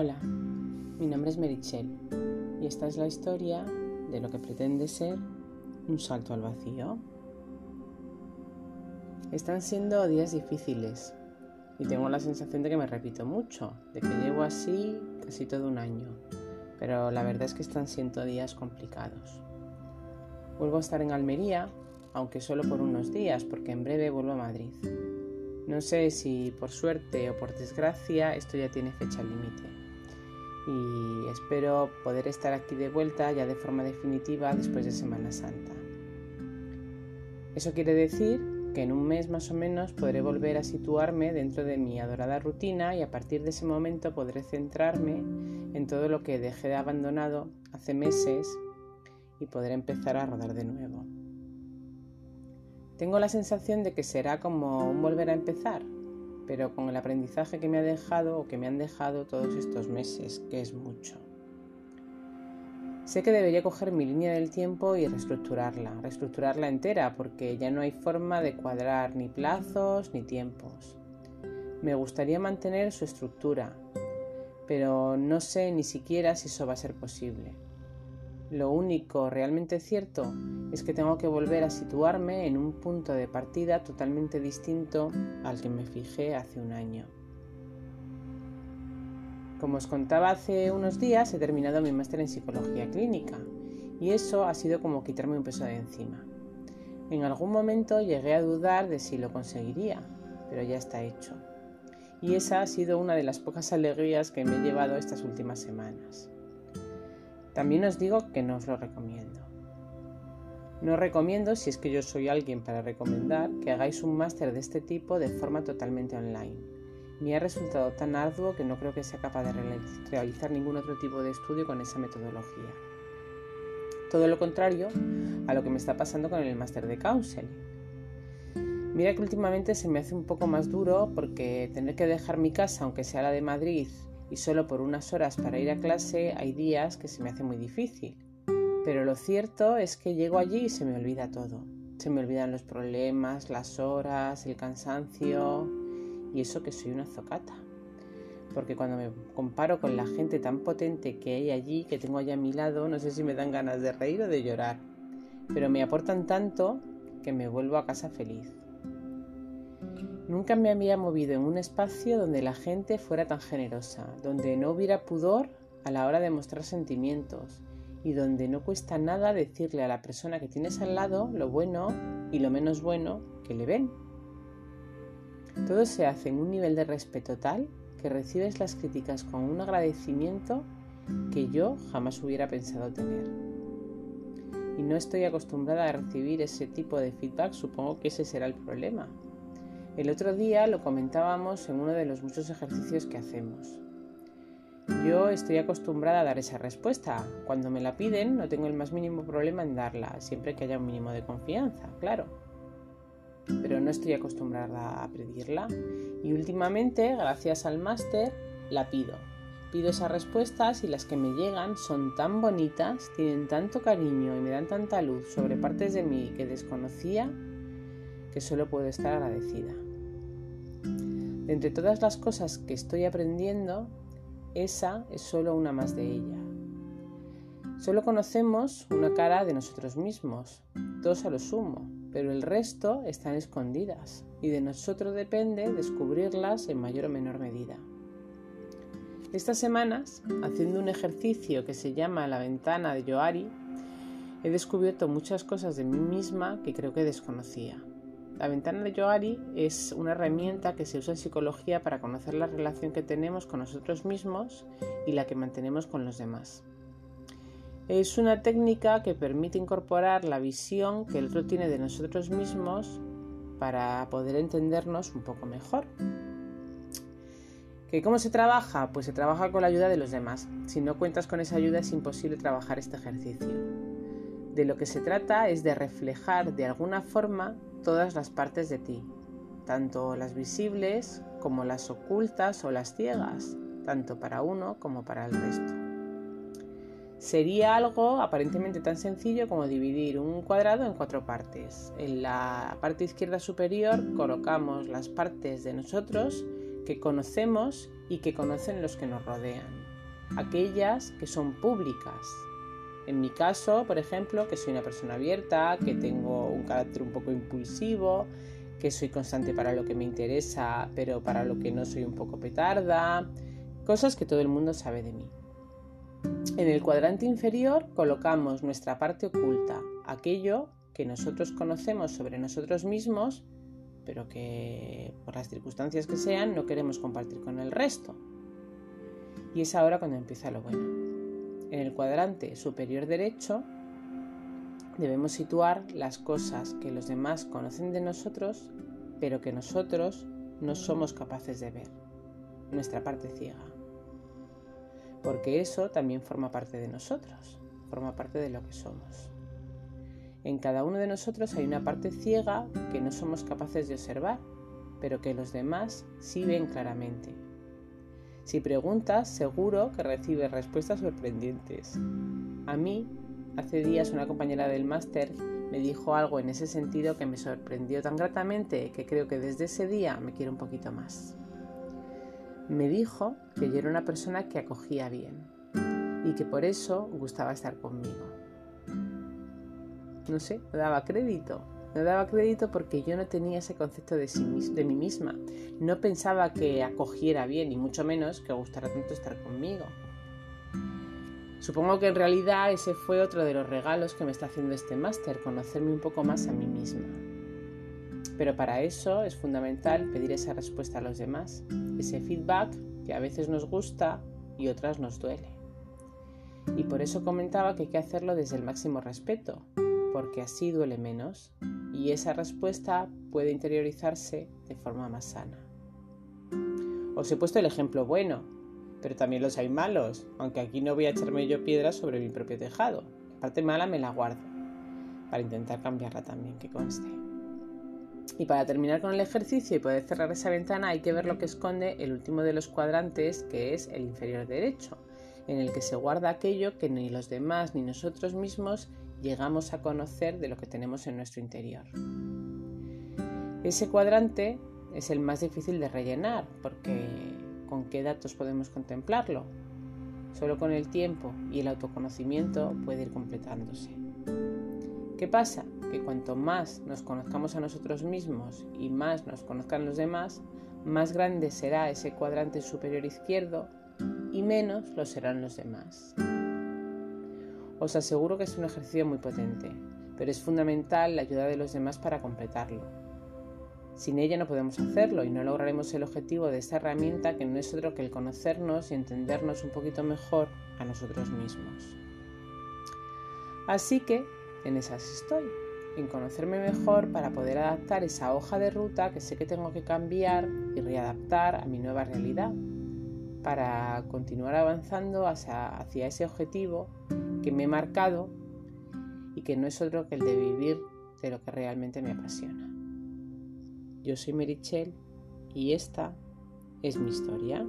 Hola, mi nombre es Merichel y esta es la historia de lo que pretende ser un salto al vacío. Están siendo días difíciles y tengo la sensación de que me repito mucho, de que llevo así casi todo un año, pero la verdad es que están siendo días complicados. Vuelvo a estar en Almería, aunque solo por unos días, porque en breve vuelvo a Madrid. No sé si por suerte o por desgracia esto ya tiene fecha límite y espero poder estar aquí de vuelta ya de forma definitiva después de Semana Santa. Eso quiere decir que en un mes más o menos podré volver a situarme dentro de mi adorada rutina y a partir de ese momento podré centrarme en todo lo que dejé de abandonado hace meses y podré empezar a rodar de nuevo. Tengo la sensación de que será como un volver a empezar, pero con el aprendizaje que me ha dejado o que me han dejado todos estos meses, que es mucho. Sé que debería coger mi línea del tiempo y reestructurarla, reestructurarla entera, porque ya no hay forma de cuadrar ni plazos ni tiempos. Me gustaría mantener su estructura, pero no sé ni siquiera si eso va a ser posible. Lo único realmente cierto es que tengo que volver a situarme en un punto de partida totalmente distinto al que me fijé hace un año. Como os contaba hace unos días, he terminado mi máster en psicología clínica y eso ha sido como quitarme un peso de encima. En algún momento llegué a dudar de si lo conseguiría, pero ya está hecho. Y esa ha sido una de las pocas alegrías que me he llevado estas últimas semanas. También os digo que no os lo recomiendo. No recomiendo, si es que yo soy alguien para recomendar, que hagáis un máster de este tipo de forma totalmente online. Me ha resultado tan arduo que no creo que sea capaz de realizar ningún otro tipo de estudio con esa metodología. Todo lo contrario a lo que me está pasando con el máster de counseling. Mira que últimamente se me hace un poco más duro porque tener que dejar mi casa, aunque sea la de Madrid, y solo por unas horas para ir a clase hay días que se me hace muy difícil. Pero lo cierto es que llego allí y se me olvida todo. Se me olvidan los problemas, las horas, el cansancio y eso que soy una zocata. Porque cuando me comparo con la gente tan potente que hay allí, que tengo allá a mi lado, no sé si me dan ganas de reír o de llorar. Pero me aportan tanto que me vuelvo a casa feliz. Nunca me había movido en un espacio donde la gente fuera tan generosa, donde no hubiera pudor a la hora de mostrar sentimientos y donde no cuesta nada decirle a la persona que tienes al lado lo bueno y lo menos bueno que le ven. Todo se hace en un nivel de respeto tal que recibes las críticas con un agradecimiento que yo jamás hubiera pensado tener. Y no estoy acostumbrada a recibir ese tipo de feedback, supongo que ese será el problema, el otro día lo comentábamos en uno de los muchos ejercicios que hacemos. Yo estoy acostumbrada a dar esa respuesta. Cuando me la piden no tengo el más mínimo problema en darla, siempre que haya un mínimo de confianza, claro. Pero no estoy acostumbrada a pedirla y últimamente, gracias al máster, la pido. Pido esas respuestas y las que me llegan son tan bonitas, tienen tanto cariño y me dan tanta luz sobre partes de mí que desconocía que solo puedo estar agradecida. De entre todas las cosas que estoy aprendiendo, esa es solo una más de ella. Solo conocemos una cara de nosotros mismos, dos a lo sumo, pero el resto están escondidas y de nosotros depende descubrirlas en mayor o menor medida. Estas semanas, haciendo un ejercicio que se llama la ventana de Yoari, he descubierto muchas cosas de mí misma que creo que desconocía. La ventana de Yoari es una herramienta que se usa en psicología para conocer la relación que tenemos con nosotros mismos y la que mantenemos con los demás. Es una técnica que permite incorporar la visión que el otro tiene de nosotros mismos para poder entendernos un poco mejor. ¿Cómo se trabaja? Pues se trabaja con la ayuda de los demás. Si no cuentas con esa ayuda es imposible trabajar este ejercicio. De lo que se trata es de reflejar de alguna forma todas las partes de ti, tanto las visibles como las ocultas o las ciegas, tanto para uno como para el resto. Sería algo aparentemente tan sencillo como dividir un cuadrado en cuatro partes. En la parte izquierda superior colocamos las partes de nosotros que conocemos y que conocen los que nos rodean. aquellas que son públicas. En mi caso, por ejemplo, que soy una persona abierta, que tengo un carácter un poco impulsivo, que soy constante para lo que me interesa, pero para lo que no soy un poco petarda, cosas que todo el mundo sabe de mí. En el cuadrante inferior colocamos nuestra parte oculta, aquello que nosotros conocemos sobre nosotros mismos, pero que por las circunstancias que sean no queremos compartir con el resto. Y es ahora cuando empieza lo bueno. En el cuadrante superior derecho debemos situar las cosas que los demás conocen de nosotros, pero que nosotros no somos capaces de ver, nuestra parte ciega. Porque eso también forma parte de nosotros, forma parte de lo que somos. En cada uno de nosotros hay una parte ciega que no somos capaces de observar, pero que los demás sí ven claramente. Si preguntas, seguro que recibes respuestas sorprendentes. A mí Hace días una compañera del máster me dijo algo en ese sentido que me sorprendió tan gratamente que creo que desde ese día me quiero un poquito más. Me dijo que yo era una persona que acogía bien y que por eso gustaba estar conmigo. No sé, daba crédito. Me daba crédito porque yo no tenía ese concepto de, de mí misma. No pensaba que acogiera bien y mucho menos que gustara tanto estar conmigo. Supongo que en realidad ese fue otro de los regalos que me está haciendo este máster, conocerme un poco más a mí misma. Pero para eso es fundamental pedir esa respuesta a los demás, ese feedback que a veces nos gusta y otras nos duele. Y por eso comentaba que hay que hacerlo desde el máximo respeto, porque así duele menos y esa respuesta puede interiorizarse de forma más sana. Os he puesto el ejemplo bueno, pero también los hay malos, aunque aquí no voy a echarme yo piedras sobre mi propio tejado. La parte mala me la guardo, para intentar cambiarla también, que conste. Y para terminar con el ejercicio y poder cerrar esa ventana hay que ver lo que esconde el último de los cuadrantes, que es el inferior derecho, en el que se guarda aquello que ni los demás ni nosotros mismos llegamos a conocer de lo que tenemos en nuestro interior. Ese cuadrante es el más difícil de rellenar porque ¿Con qué datos podemos contemplarlo? Solo con el tiempo y el autoconocimiento puede ir completándose. ¿Qué pasa? Que cuanto más nos conozcamos a nosotros mismos y más nos conozcan los demás, más grande será ese cuadrante superior izquierdo y menos lo serán los demás. Os aseguro que es un ejercicio muy potente, pero es fundamental la ayuda de los demás para completarlo. Sin ella no podemos hacerlo y no lograremos el objetivo de esta herramienta que no es otro que el conocernos y entendernos un poquito mejor a nosotros mismos. Así que en esas estoy, en conocerme mejor para poder adaptar esa hoja de ruta que sé que tengo que cambiar y readaptar a mi nueva realidad, para continuar avanzando hacia, hacia ese objetivo me he marcado y que no es otro que el de vivir de lo que realmente me apasiona. Yo soy Merichel y esta es mi historia.